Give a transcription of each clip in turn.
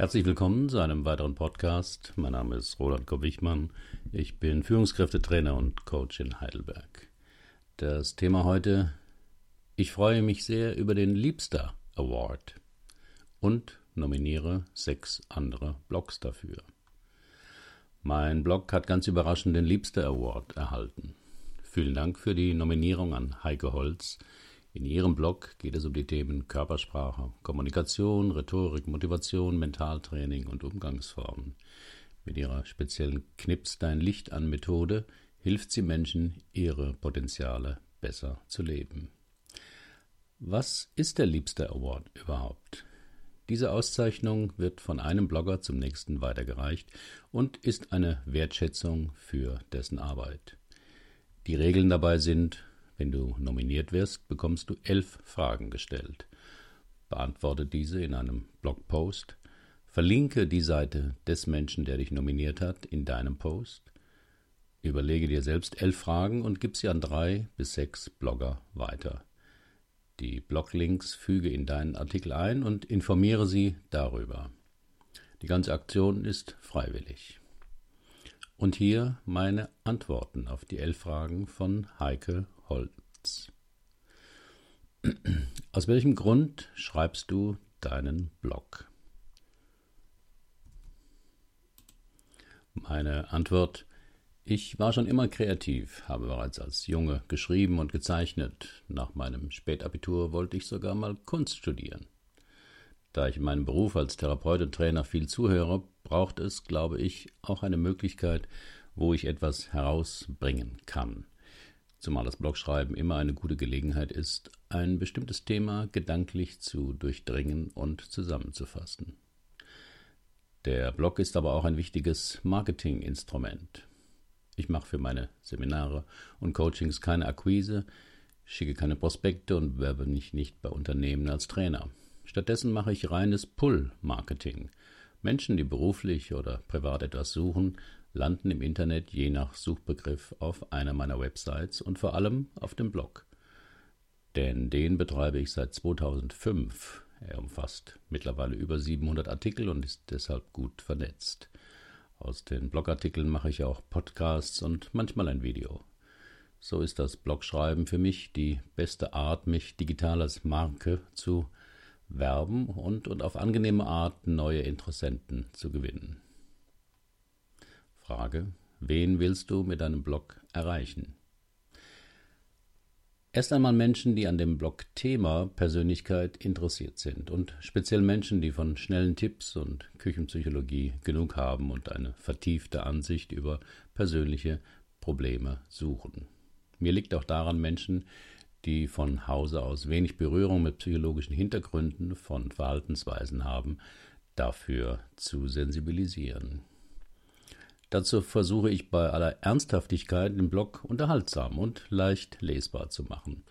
Herzlich willkommen zu einem weiteren Podcast. Mein Name ist Roland Kopp-Wichmann. Ich bin Führungskräftetrainer und Coach in Heidelberg. Das Thema heute: Ich freue mich sehr über den Liebster Award und nominiere sechs andere Blogs dafür. Mein Blog hat ganz überraschend den Liebster Award erhalten. Vielen Dank für die Nominierung an Heike Holz. In ihrem Blog geht es um die Themen Körpersprache, Kommunikation, Rhetorik, Motivation, Mentaltraining und Umgangsformen. Mit ihrer speziellen Knips dein Licht an Methode hilft sie Menschen, ihre Potenziale besser zu leben. Was ist der Liebster Award überhaupt? Diese Auszeichnung wird von einem Blogger zum nächsten weitergereicht und ist eine Wertschätzung für dessen Arbeit. Die Regeln dabei sind, wenn du nominiert wirst, bekommst du elf Fragen gestellt. Beantworte diese in einem Blogpost. Verlinke die Seite des Menschen, der dich nominiert hat, in deinem Post. Überlege dir selbst elf Fragen und gib sie an drei bis sechs Blogger weiter. Die Bloglinks füge in deinen Artikel ein und informiere sie darüber. Die ganze Aktion ist freiwillig. Und hier meine Antworten auf die elf Fragen von Heike Holz. Aus welchem Grund schreibst du deinen Blog? Meine Antwort Ich war schon immer kreativ, habe bereits als Junge geschrieben und gezeichnet. Nach meinem Spätabitur wollte ich sogar mal Kunst studieren. Da ich in meinem Beruf als Therapeut und Trainer viel zuhöre, braucht es, glaube ich, auch eine Möglichkeit, wo ich etwas herausbringen kann. Zumal das Blogschreiben immer eine gute Gelegenheit ist, ein bestimmtes Thema gedanklich zu durchdringen und zusammenzufassen. Der Blog ist aber auch ein wichtiges Marketinginstrument. Ich mache für meine Seminare und Coachings keine Akquise, schicke keine Prospekte und werbe mich nicht bei Unternehmen als Trainer. Stattdessen mache ich reines Pull-Marketing. Menschen, die beruflich oder privat etwas suchen, landen im Internet je nach Suchbegriff auf einer meiner Websites und vor allem auf dem Blog. Denn den betreibe ich seit 2005. Er umfasst mittlerweile über 700 Artikel und ist deshalb gut vernetzt. Aus den Blogartikeln mache ich auch Podcasts und manchmal ein Video. So ist das Blogschreiben für mich die beste Art, mich digital als Marke zu werben und, und auf angenehme Art neue Interessenten zu gewinnen. Frage, wen willst du mit deinem Blog erreichen? Erst einmal Menschen, die an dem Blog-Thema Persönlichkeit interessiert sind und speziell Menschen, die von schnellen Tipps und Küchenpsychologie genug haben und eine vertiefte Ansicht über persönliche Probleme suchen. Mir liegt auch daran, Menschen, die von Hause aus wenig Berührung mit psychologischen Hintergründen von Verhaltensweisen haben, dafür zu sensibilisieren. Dazu versuche ich bei aller Ernsthaftigkeit den Blog unterhaltsam und leicht lesbar zu machen.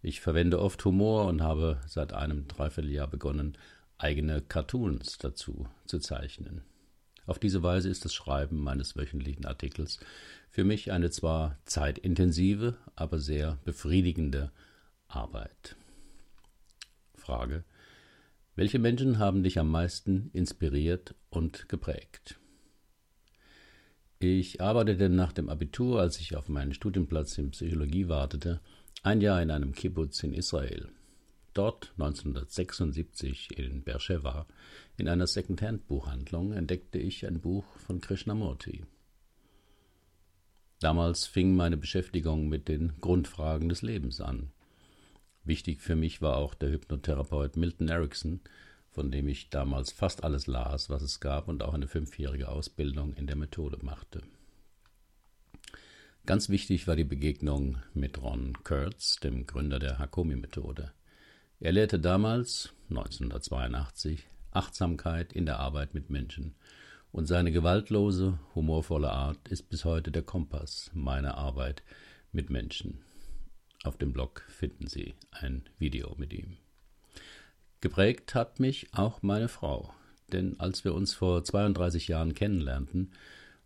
Ich verwende oft Humor und habe seit einem Dreivierteljahr begonnen, eigene Cartoons dazu zu zeichnen. Auf diese Weise ist das Schreiben meines wöchentlichen Artikels für mich eine zwar zeitintensive, aber sehr befriedigende Arbeit. Frage. Welche Menschen haben dich am meisten inspiriert und geprägt? Ich arbeitete nach dem Abitur, als ich auf meinen Studienplatz in Psychologie wartete, ein Jahr in einem Kibbutz in Israel. Dort 1976 in Beersheba in einer Secondhand-Buchhandlung entdeckte ich ein Buch von Krishnamurti. Damals fing meine Beschäftigung mit den Grundfragen des Lebens an. Wichtig für mich war auch der Hypnotherapeut Milton Erickson, von dem ich damals fast alles las, was es gab und auch eine fünfjährige Ausbildung in der Methode machte. Ganz wichtig war die Begegnung mit Ron Kurtz, dem Gründer der Hakomi-Methode. Er lehrte damals, 1982, Achtsamkeit in der Arbeit mit Menschen, und seine gewaltlose, humorvolle Art ist bis heute der Kompass meiner Arbeit mit Menschen. Auf dem Blog finden Sie ein Video mit ihm. Geprägt hat mich auch meine Frau, denn als wir uns vor 32 Jahren kennenlernten,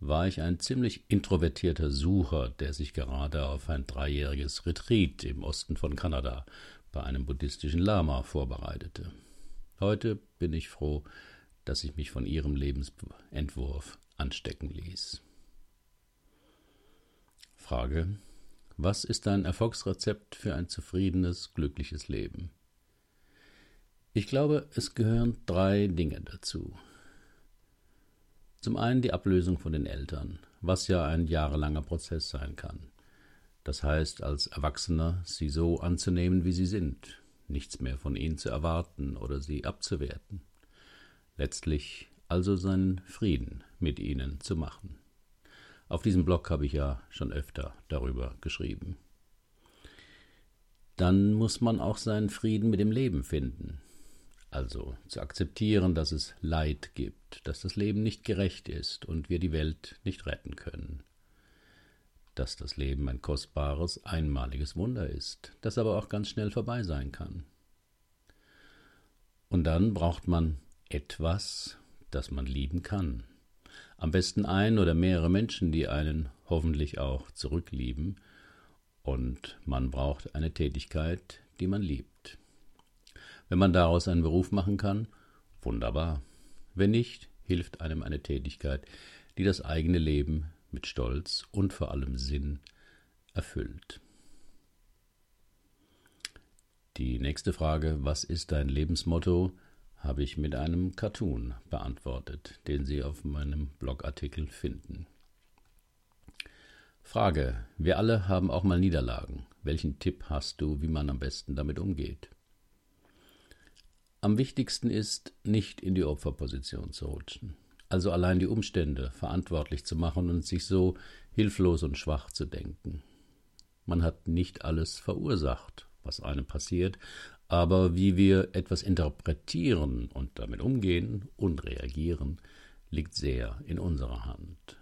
war ich ein ziemlich introvertierter Sucher, der sich gerade auf ein dreijähriges Retreat im Osten von Kanada bei einem buddhistischen Lama vorbereitete. Heute bin ich froh, dass ich mich von ihrem Lebensentwurf anstecken ließ. Frage. Was ist dein Erfolgsrezept für ein zufriedenes, glückliches Leben? Ich glaube, es gehören drei Dinge dazu. Zum einen die Ablösung von den Eltern, was ja ein jahrelanger Prozess sein kann. Das heißt, als Erwachsener sie so anzunehmen, wie sie sind, nichts mehr von ihnen zu erwarten oder sie abzuwerten. Letztlich also seinen Frieden mit ihnen zu machen. Auf diesem Blog habe ich ja schon öfter darüber geschrieben. Dann muss man auch seinen Frieden mit dem Leben finden, also zu akzeptieren, dass es Leid gibt, dass das Leben nicht gerecht ist und wir die Welt nicht retten können, dass das Leben ein kostbares, einmaliges Wunder ist, das aber auch ganz schnell vorbei sein kann. Und dann braucht man etwas, das man lieben kann. Am besten ein oder mehrere Menschen, die einen hoffentlich auch zurücklieben, und man braucht eine Tätigkeit, die man liebt. Wenn man daraus einen Beruf machen kann, wunderbar. Wenn nicht, hilft einem eine Tätigkeit, die das eigene Leben mit Stolz und vor allem Sinn erfüllt. Die nächste Frage, was ist dein Lebensmotto, habe ich mit einem Cartoon beantwortet, den Sie auf meinem Blogartikel finden. Frage, wir alle haben auch mal Niederlagen. Welchen Tipp hast du, wie man am besten damit umgeht? Am wichtigsten ist, nicht in die Opferposition zu rutschen, also allein die Umstände verantwortlich zu machen und sich so hilflos und schwach zu denken. Man hat nicht alles verursacht, was einem passiert, aber wie wir etwas interpretieren und damit umgehen und reagieren, liegt sehr in unserer Hand.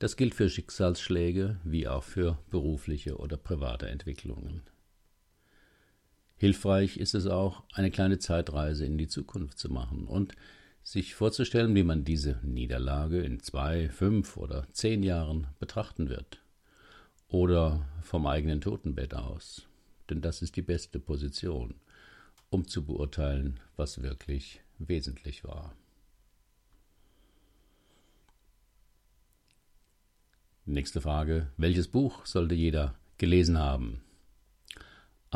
Das gilt für Schicksalsschläge wie auch für berufliche oder private Entwicklungen. Hilfreich ist es auch, eine kleine Zeitreise in die Zukunft zu machen und sich vorzustellen, wie man diese Niederlage in zwei, fünf oder zehn Jahren betrachten wird. Oder vom eigenen Totenbett aus. Denn das ist die beste Position, um zu beurteilen, was wirklich wesentlich war. Nächste Frage. Welches Buch sollte jeder gelesen haben?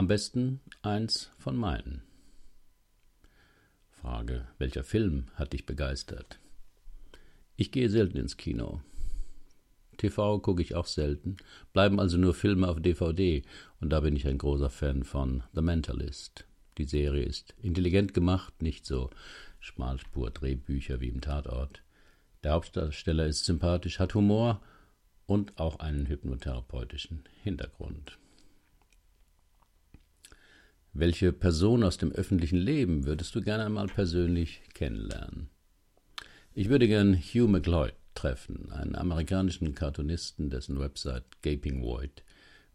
Am besten eins von meinen. Frage, welcher Film hat dich begeistert? Ich gehe selten ins Kino. TV gucke ich auch selten, bleiben also nur Filme auf DVD, und da bin ich ein großer Fan von The Mentalist. Die Serie ist intelligent gemacht, nicht so Schmalspur-Drehbücher wie im Tatort. Der Hauptdarsteller ist sympathisch, hat Humor und auch einen hypnotherapeutischen Hintergrund. Welche Person aus dem öffentlichen Leben würdest du gerne einmal persönlich kennenlernen? Ich würde gern Hugh McLeod treffen, einen amerikanischen Cartoonisten, dessen Website Gaping Void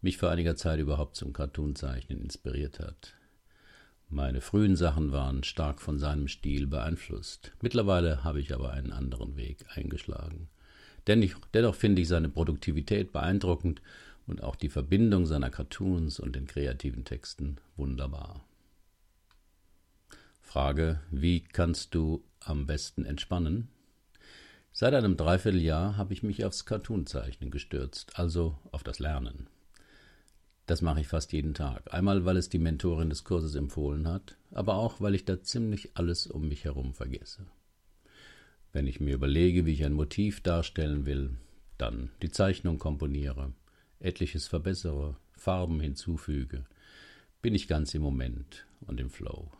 mich vor einiger Zeit überhaupt zum Cartoonzeichnen inspiriert hat. Meine frühen Sachen waren stark von seinem Stil beeinflusst. Mittlerweile habe ich aber einen anderen Weg eingeschlagen. Dennoch finde ich seine Produktivität beeindruckend und auch die Verbindung seiner Cartoons und den kreativen Texten wunderbar. Frage, wie kannst du am besten entspannen? Seit einem Dreivierteljahr habe ich mich aufs Cartoonzeichnen gestürzt, also auf das Lernen. Das mache ich fast jeden Tag. Einmal, weil es die Mentorin des Kurses empfohlen hat, aber auch, weil ich da ziemlich alles um mich herum vergesse. Wenn ich mir überlege, wie ich ein Motiv darstellen will, dann die Zeichnung komponiere, etliches verbessere, Farben hinzufüge, bin ich ganz im Moment und im Flow.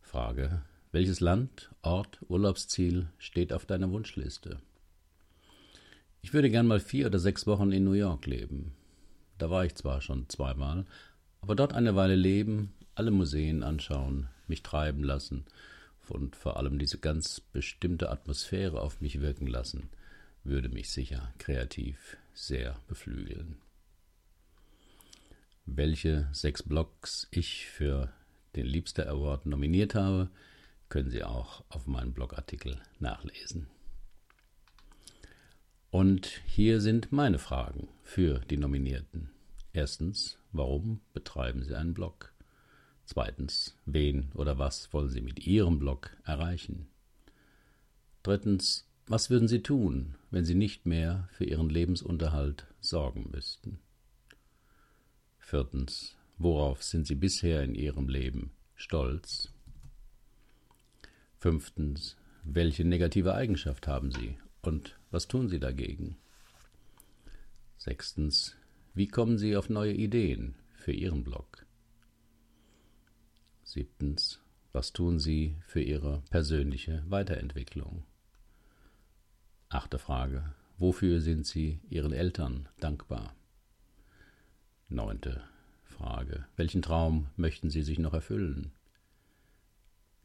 Frage: Welches Land, Ort, Urlaubsziel steht auf deiner Wunschliste? Ich würde gern mal vier oder sechs Wochen in New York leben. Da war ich zwar schon zweimal, aber dort eine Weile leben, alle Museen anschauen, mich treiben lassen und vor allem diese ganz bestimmte Atmosphäre auf mich wirken lassen, würde mich sicher kreativ sehr beflügeln. Welche sechs Blogs ich für den Liebster Award nominiert habe, können Sie auch auf meinem Blogartikel nachlesen. Und hier sind meine Fragen für die Nominierten. Erstens, warum betreiben Sie einen Blog? Zweitens, wen oder was wollen Sie mit Ihrem Blog erreichen? Drittens, was würden Sie tun, wenn Sie nicht mehr für Ihren Lebensunterhalt sorgen müssten? Viertens, worauf sind Sie bisher in Ihrem Leben stolz? Fünftens, welche negative Eigenschaft haben Sie und was tun Sie dagegen? Sechstens, wie kommen Sie auf neue Ideen für Ihren Blog? Siebtens, was tun Sie für Ihre persönliche Weiterentwicklung? Achte Frage, wofür sind Sie Ihren Eltern dankbar? Neunte Frage, welchen Traum möchten Sie sich noch erfüllen?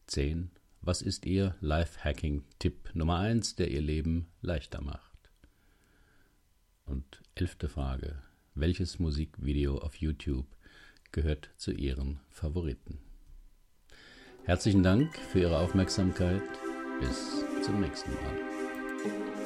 Zehn, was ist Ihr Life-Hacking-Tipp Nummer eins, der Ihr Leben leichter macht? Und elfte Frage, welches Musikvideo auf YouTube gehört zu Ihren Favoriten? Herzlichen Dank für Ihre Aufmerksamkeit. Bis zum nächsten Mal. Bye.